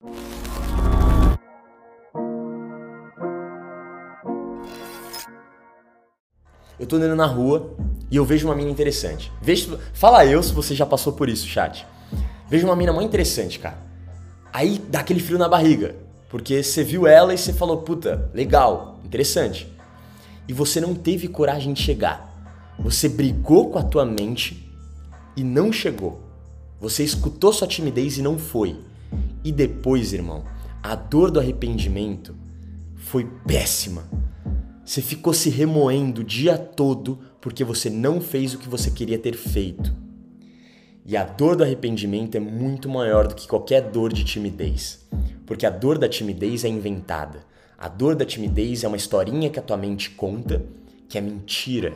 Eu tô andando na rua e eu vejo uma mina interessante. Vejo, fala eu se você já passou por isso, chat. Vejo uma mina muito interessante, cara. Aí dá aquele frio na barriga, porque você viu ela e você falou, puta, legal, interessante. E você não teve coragem de chegar. Você brigou com a tua mente e não chegou. Você escutou sua timidez e não foi. E depois, irmão, a dor do arrependimento foi péssima. Você ficou se remoendo o dia todo porque você não fez o que você queria ter feito. E a dor do arrependimento é muito maior do que qualquer dor de timidez. Porque a dor da timidez é inventada. A dor da timidez é uma historinha que a tua mente conta, que é mentira.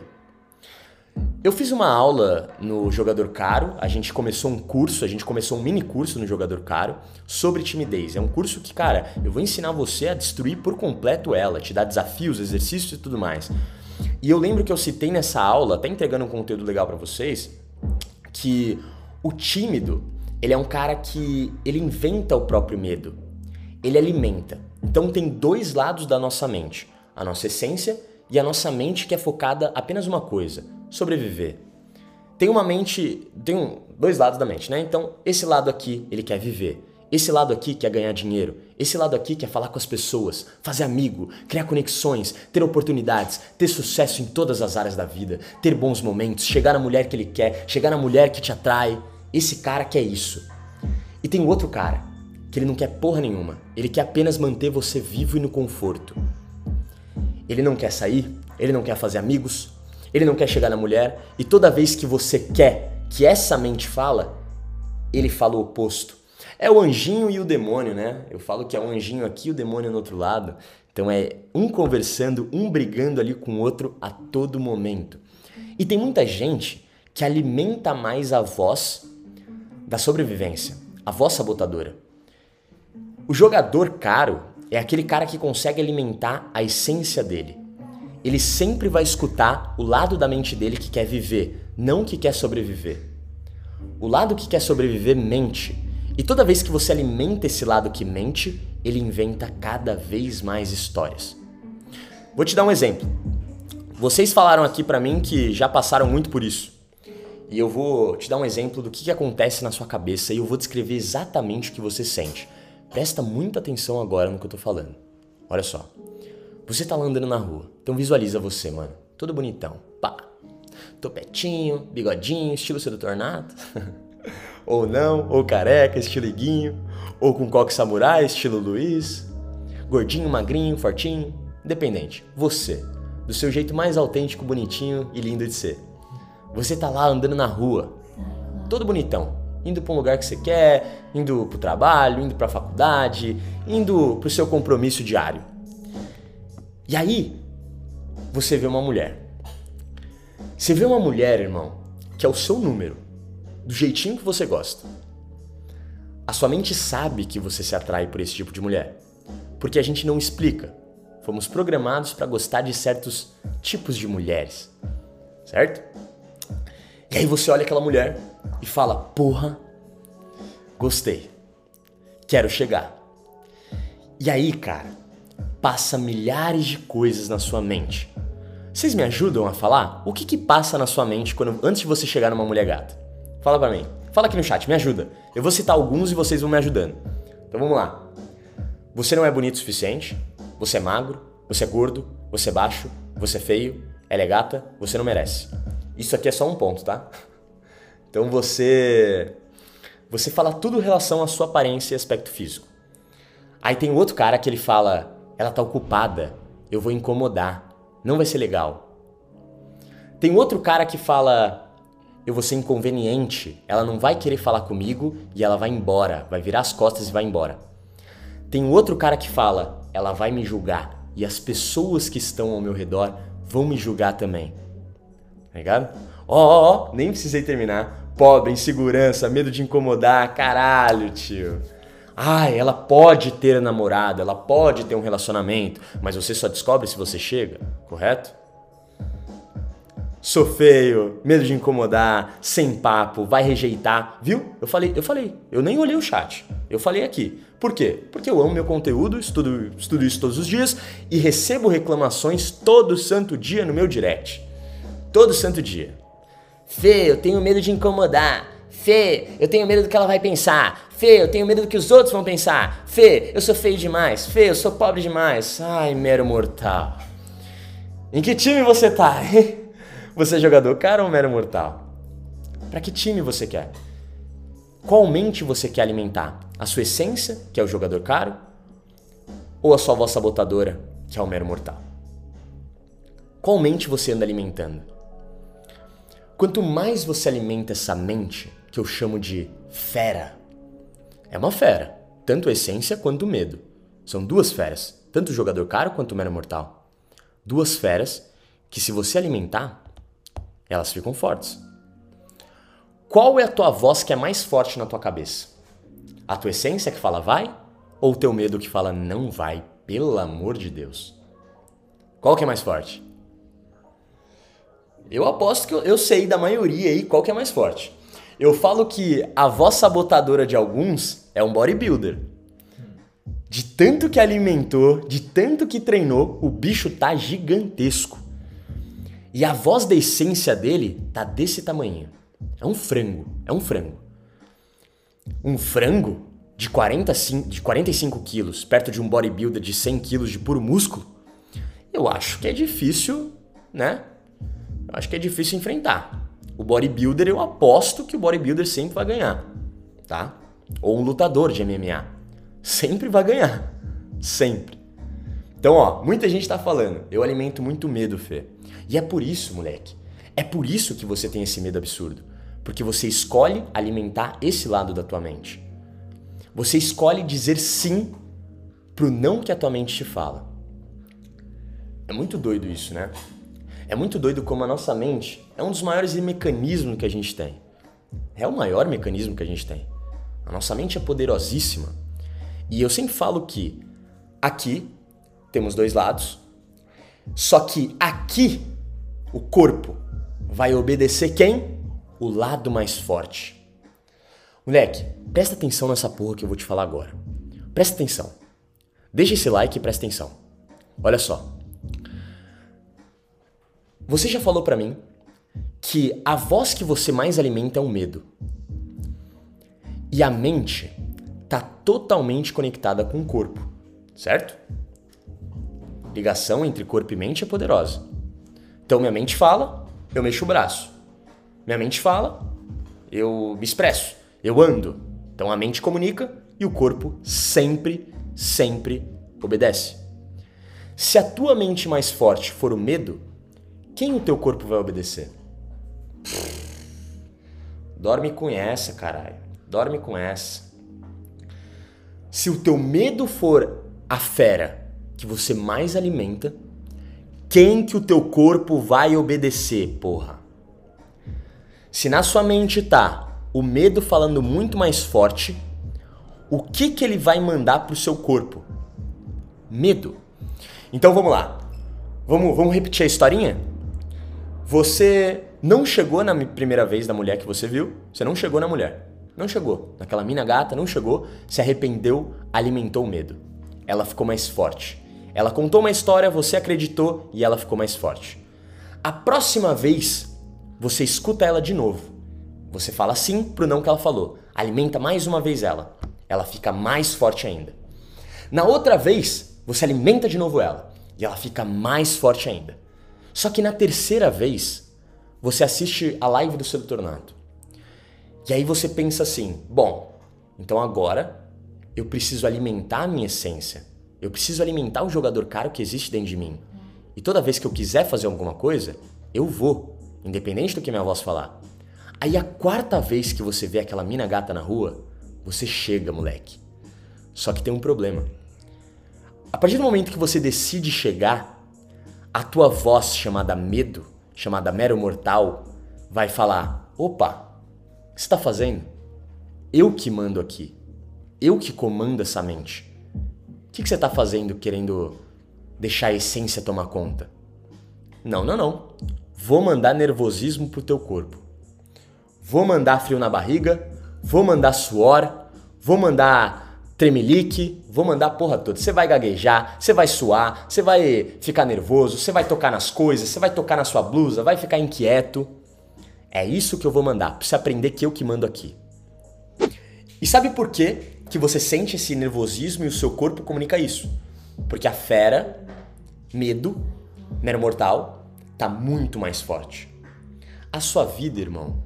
Eu fiz uma aula no Jogador Caro, a gente começou um curso, a gente começou um mini curso no Jogador Caro sobre timidez. É um curso que, cara, eu vou ensinar você a destruir por completo ela, te dar desafios, exercícios e tudo mais. E eu lembro que eu citei nessa aula, até entregando um conteúdo legal para vocês, que o tímido, ele é um cara que ele inventa o próprio medo. Ele alimenta. Então tem dois lados da nossa mente, a nossa essência e a nossa mente que é focada apenas uma coisa, sobreviver. Tem uma mente, tem um, dois lados da mente, né? Então, esse lado aqui, ele quer viver. Esse lado aqui quer ganhar dinheiro. Esse lado aqui quer falar com as pessoas, fazer amigo, criar conexões, ter oportunidades, ter sucesso em todas as áreas da vida, ter bons momentos, chegar na mulher que ele quer, chegar na mulher que te atrai. Esse cara quer isso. E tem outro cara, que ele não quer porra nenhuma. Ele quer apenas manter você vivo e no conforto. Ele não quer sair, ele não quer fazer amigos, ele não quer chegar na mulher e toda vez que você quer que essa mente fala, ele fala o oposto. É o anjinho e o demônio, né? Eu falo que é o anjinho aqui e o demônio no outro lado. Então é um conversando, um brigando ali com o outro a todo momento. E tem muita gente que alimenta mais a voz da sobrevivência, a voz sabotadora. O jogador caro é aquele cara que consegue alimentar a essência dele ele sempre vai escutar o lado da mente dele que quer viver, não que quer sobreviver. O lado que quer sobreviver mente. E toda vez que você alimenta esse lado que mente, ele inventa cada vez mais histórias. Vou te dar um exemplo. Vocês falaram aqui para mim que já passaram muito por isso. E eu vou te dar um exemplo do que, que acontece na sua cabeça e eu vou descrever exatamente o que você sente. Presta muita atenção agora no que eu tô falando. Olha só. Você tá lá andando na rua, então visualiza você, mano. Todo bonitão. Pá. Topetinho, bigodinho, estilo sedutor nato. ou não, ou careca, estilo Iguinho. Ou com coque samurai, estilo Luiz. Gordinho, magrinho, fortinho. Independente. Você. Do seu jeito mais autêntico, bonitinho e lindo de ser. Você tá lá andando na rua. Todo bonitão. Indo para um lugar que você quer, indo pro trabalho, indo pra faculdade, indo pro seu compromisso diário. E aí, você vê uma mulher. Você vê uma mulher, irmão, que é o seu número, do jeitinho que você gosta. A sua mente sabe que você se atrai por esse tipo de mulher, porque a gente não explica. Fomos programados para gostar de certos tipos de mulheres, certo? E aí você olha aquela mulher e fala: Porra, gostei, quero chegar. E aí, cara, passa milhares de coisas na sua mente. Vocês me ajudam a falar? O que que passa na sua mente quando antes de você chegar numa mulher gata? Fala pra mim. Fala aqui no chat, me ajuda. Eu vou citar alguns e vocês vão me ajudando. Então vamos lá. Você não é bonito o suficiente, você é magro, você é gordo, você é baixo, você é feio, ela é gata, você não merece. Isso aqui é só um ponto, tá? Então você você fala tudo em relação à sua aparência e aspecto físico. Aí tem outro cara que ele fala ela tá ocupada, eu vou incomodar, não vai ser legal. Tem outro cara que fala, eu vou ser inconveniente, ela não vai querer falar comigo e ela vai embora, vai virar as costas e vai embora. Tem outro cara que fala, ela vai me julgar e as pessoas que estão ao meu redor vão me julgar também. Tá ligado? Ó, ó, ó, nem precisei terminar. Pobre, insegurança, medo de incomodar, caralho, tio. Ah, ela pode ter namorado, ela pode ter um relacionamento, mas você só descobre se você chega, correto? sou feio, medo de incomodar, sem papo, vai rejeitar, viu? Eu falei, eu falei, eu nem olhei o chat. Eu falei aqui. Por quê? Porque eu amo meu conteúdo, estudo, estudo isso todos os dias e recebo reclamações todo santo dia no meu direct. Todo santo dia. Eu tenho medo de incomodar. Fê, eu tenho medo do que ela vai pensar. Fê, eu tenho medo do que os outros vão pensar. Fê, eu sou feio demais. Fê, eu sou pobre demais. Ai, mero mortal. Em que time você tá? Você é jogador caro ou mero mortal? Para que time você quer? Qual mente você quer alimentar? A sua essência, que é o jogador caro? Ou a sua voz sabotadora, que é o mero mortal? Qual mente você anda alimentando? Quanto mais você alimenta essa mente, que eu chamo de fera, é uma fera, tanto a essência quanto o medo. São duas feras, tanto o jogador caro quanto o mero mortal. Duas feras que, se você alimentar, elas ficam fortes. Qual é a tua voz que é mais forte na tua cabeça? A tua essência que fala vai? Ou o teu medo que fala não vai, pelo amor de Deus? Qual que é mais forte? Eu aposto que eu, eu sei da maioria aí qual que é mais forte. Eu falo que a voz sabotadora de alguns é um bodybuilder. De tanto que alimentou, de tanto que treinou, o bicho tá gigantesco. E a voz da essência dele tá desse tamanho. É um frango, é um frango. Um frango de, 45, de 45 quilos, perto de um bodybuilder de 100 quilos de puro músculo, eu acho que é difícil, né? Eu acho que é difícil enfrentar. O bodybuilder, eu aposto que o bodybuilder sempre vai ganhar, tá? Ou um lutador de MMA. Sempre vai ganhar. Sempre. Então, ó, muita gente tá falando, eu alimento muito medo, Fê. E é por isso, moleque. É por isso que você tem esse medo absurdo. Porque você escolhe alimentar esse lado da tua mente. Você escolhe dizer sim pro não que a tua mente te fala. É muito doido isso, né? É muito doido como a nossa mente é um dos maiores mecanismos que a gente tem. É o maior mecanismo que a gente tem. A nossa mente é poderosíssima. E eu sempre falo que aqui temos dois lados, só que aqui o corpo vai obedecer quem? O lado mais forte. Moleque, presta atenção nessa porra que eu vou te falar agora. Presta atenção. Deixa esse like e presta atenção. Olha só. Você já falou para mim que a voz que você mais alimenta é o medo. E a mente tá totalmente conectada com o corpo, certo? Ligação entre corpo e mente é poderosa. Então minha mente fala, eu mexo o braço. Minha mente fala, eu me expresso, eu ando. Então a mente comunica e o corpo sempre, sempre obedece. Se a tua mente mais forte for o medo, quem o teu corpo vai obedecer? Dorme com essa, caralho. Dorme com essa. Se o teu medo for a fera que você mais alimenta, quem que o teu corpo vai obedecer, porra? Se na sua mente tá o medo falando muito mais forte, o que que ele vai mandar pro seu corpo? Medo. Então vamos lá. Vamos, vamos repetir a historinha? Você não chegou na primeira vez da mulher que você viu, você não chegou na mulher. Não chegou. Naquela mina gata, não chegou, se arrependeu, alimentou o medo. Ela ficou mais forte. Ela contou uma história, você acreditou e ela ficou mais forte. A próxima vez, você escuta ela de novo. Você fala sim pro não que ela falou. Alimenta mais uma vez ela. Ela fica mais forte ainda. Na outra vez, você alimenta de novo ela e ela fica mais forte ainda. Só que na terceira vez, você assiste a live do Sedutor Nato. E aí você pensa assim: bom, então agora eu preciso alimentar a minha essência eu preciso alimentar o jogador caro que existe dentro de mim. E toda vez que eu quiser fazer alguma coisa, eu vou, independente do que minha voz falar. Aí a quarta vez que você vê aquela mina gata na rua, você chega, moleque. Só que tem um problema. A partir do momento que você decide chegar, a tua voz chamada medo, chamada mero mortal, vai falar: opa, o que está fazendo? Eu que mando aqui. Eu que comando essa mente. O que, que você está fazendo querendo deixar a essência tomar conta? Não, não, não. vou mandar nervosismo pro teu corpo. Vou mandar frio na barriga, vou mandar suor, vou mandar tremelique, vou mandar a porra toda. Você vai gaguejar, você vai suar, você vai ficar nervoso, você vai tocar nas coisas, você vai tocar na sua blusa, vai ficar inquieto. É isso que eu vou mandar, pra você aprender que eu que mando aqui. E sabe por que, que você sente esse nervosismo e o seu corpo comunica isso? Porque a fera, medo, mero mortal, tá muito mais forte. A sua vida, irmão,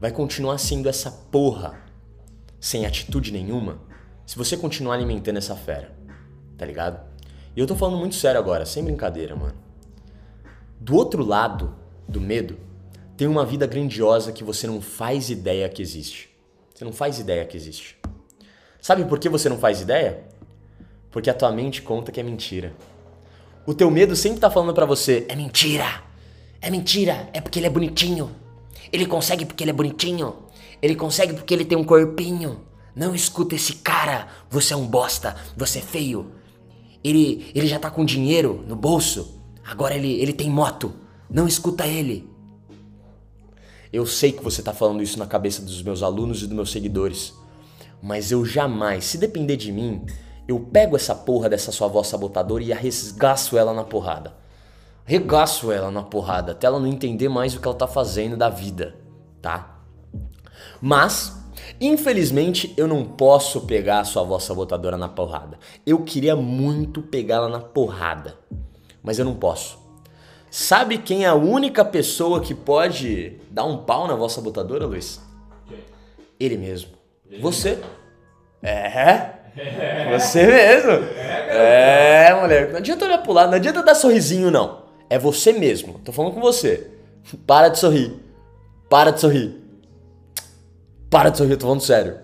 vai continuar sendo essa porra sem atitude nenhuma se você continuar alimentando essa fera, tá ligado? E eu tô falando muito sério agora, sem brincadeira, mano. Do outro lado do medo, tem uma vida grandiosa que você não faz ideia que existe. Você não faz ideia que existe. Sabe por que você não faz ideia? Porque a tua mente conta que é mentira. O teu medo sempre tá falando para você: é mentira! É mentira! É porque ele é bonitinho! Ele consegue porque ele é bonitinho! Ele consegue porque ele tem um corpinho! Não escuta esse cara! Você é um bosta! Você é feio! Ele, ele já tá com dinheiro no bolso! Agora ele, ele tem moto! Não escuta ele! Eu sei que você tá falando isso na cabeça dos meus alunos e dos meus seguidores. Mas eu jamais, se depender de mim, eu pego essa porra dessa sua voz sabotadora e arregaço ela na porrada. Regaço ela na porrada, até ela não entender mais o que ela tá fazendo da vida, tá? Mas, infelizmente, eu não posso pegar a sua voz sabotadora na porrada. Eu queria muito pegá-la na porrada, mas eu não posso. Sabe quem é a única pessoa que pode dar um pau na voz sabotadora, Luiz? Ele mesmo. Você. É? Você mesmo. É, moleque. Não adianta olhar pro lado, não adianta dar sorrisinho, não. É você mesmo. Tô falando com você. Para de sorrir. Para de sorrir. Para de sorrir, tô falando sério.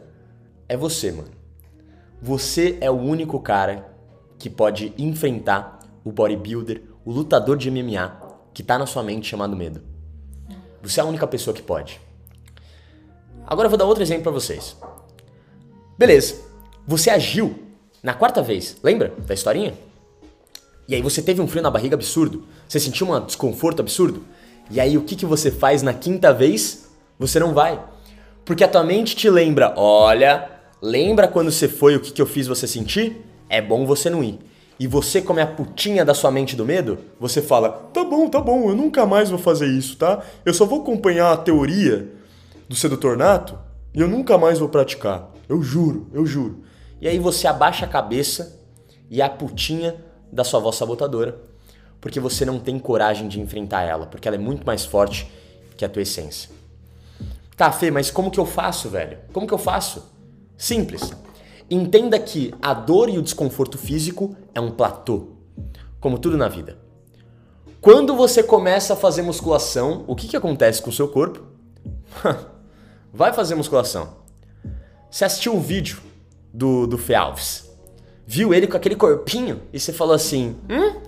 É você, mano. Você é o único cara que pode enfrentar o bodybuilder, o lutador de MMA que tá na sua mente chamado medo. Você é a única pessoa que pode. Agora eu vou dar outro exemplo para vocês. Beleza. Você agiu na quarta vez, lembra da historinha? E aí você teve um frio na barriga absurdo. Você sentiu um desconforto absurdo. E aí o que, que você faz na quinta vez? Você não vai. Porque a tua mente te lembra, olha, lembra quando você foi o que, que eu fiz você sentir? É bom você não ir. E você, como é a putinha da sua mente do medo, você fala: tá bom, tá bom, eu nunca mais vou fazer isso, tá? Eu só vou acompanhar a teoria do sedutor nato e eu nunca mais vou praticar. Eu juro, eu juro. E aí você abaixa a cabeça e é a putinha da sua voz sabotadora, porque você não tem coragem de enfrentar ela, porque ela é muito mais forte que a tua essência. Tá, Fê, mas como que eu faço, velho? Como que eu faço? Simples. Entenda que a dor e o desconforto físico é um platô, como tudo na vida. Quando você começa a fazer musculação, o que, que acontece com o seu corpo? Vai fazer musculação. Você assistiu um vídeo do, do Fê Alves, viu ele com aquele corpinho e você falou assim: Hum,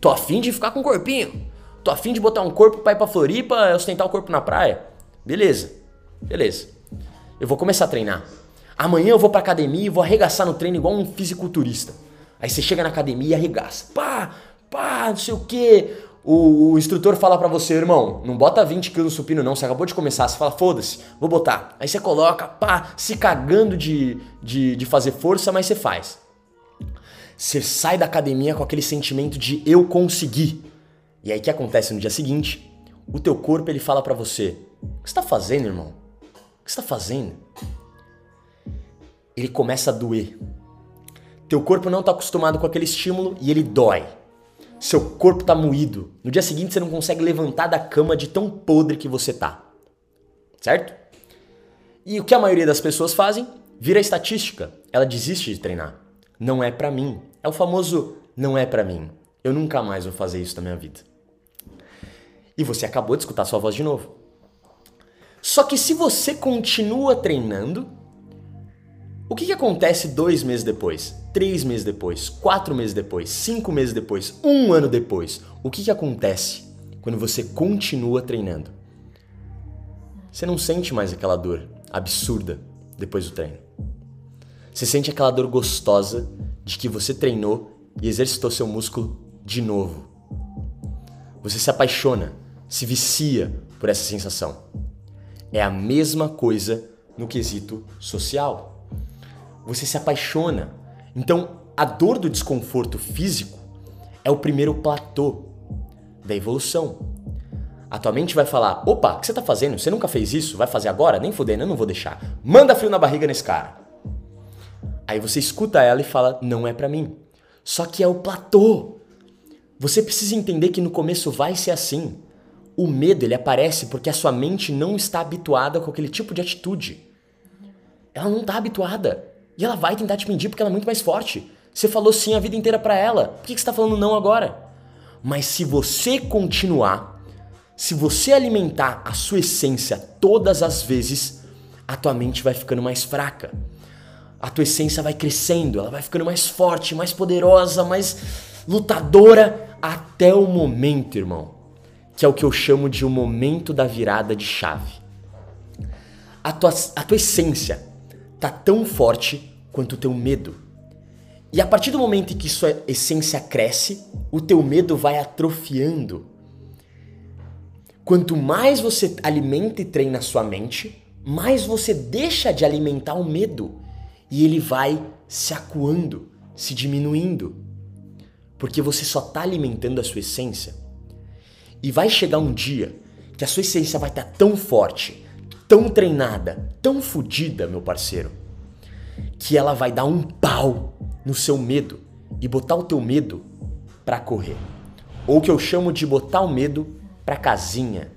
tô afim de ficar com um corpinho. Tô afim de botar um corpo pra ir pra Floripa ostentar o corpo na praia. Beleza, beleza. Eu vou começar a treinar. Amanhã eu vou pra academia e vou arregaçar no treino igual um fisiculturista. Aí você chega na academia e arregaça. Pá, pá, não sei o que. O, o, instrutor fala para você, irmão, não bota 20 kg no supino não, você acabou de começar, você fala, foda-se, vou botar. Aí você coloca, pá, se cagando de, de, de fazer força, mas você faz. Você sai da academia com aquele sentimento de eu consegui. E aí o que acontece no dia seguinte? O teu corpo ele fala para você, o que você tá fazendo, irmão? Que você tá fazendo? Ele começa a doer. Teu corpo não tá acostumado com aquele estímulo e ele dói seu corpo tá moído. No dia seguinte você não consegue levantar da cama de tão podre que você tá. Certo? E o que a maioria das pessoas fazem? Vira estatística. Ela desiste de treinar. Não é para mim. É o famoso não é para mim. Eu nunca mais vou fazer isso na minha vida. E você acabou de escutar sua voz de novo. Só que se você continua treinando, o que, que acontece dois meses depois? Três meses depois? Quatro meses depois? Cinco meses depois? Um ano depois? O que, que acontece quando você continua treinando? Você não sente mais aquela dor absurda depois do treino. Você sente aquela dor gostosa de que você treinou e exercitou seu músculo de novo. Você se apaixona. se vicia por essa sensação. É a mesma coisa no quesito social. Você se apaixona. Então, a dor do desconforto físico é o primeiro platô da evolução. A tua mente vai falar: opa, o que você tá fazendo? Você nunca fez isso? Vai fazer agora? Nem fudendo, eu não vou deixar. Manda frio na barriga nesse cara. Aí você escuta ela e fala: não é para mim. Só que é o platô. Você precisa entender que no começo vai ser assim. O medo ele aparece porque a sua mente não está habituada com aquele tipo de atitude. Ela não está habituada. E ela vai tentar te mentir porque ela é muito mais forte. Você falou sim a vida inteira para ela. Por que você está falando não agora? Mas se você continuar, se você alimentar a sua essência todas as vezes, a tua mente vai ficando mais fraca. A tua essência vai crescendo, ela vai ficando mais forte, mais poderosa, mais lutadora até o momento, irmão, que é o que eu chamo de o momento da virada de chave. A tua, a tua essência tá tão forte quanto o teu medo. E a partir do momento em que sua essência cresce, o teu medo vai atrofiando. Quanto mais você alimenta e treina a sua mente, mais você deixa de alimentar o medo e ele vai se acuando, se diminuindo. Porque você só está alimentando a sua essência. E vai chegar um dia que a sua essência vai estar tá tão forte, tão treinada, tão fodida, meu parceiro, que ela vai dar um pau no seu medo e botar o teu medo para correr. Ou que eu chamo de botar o medo para casinha.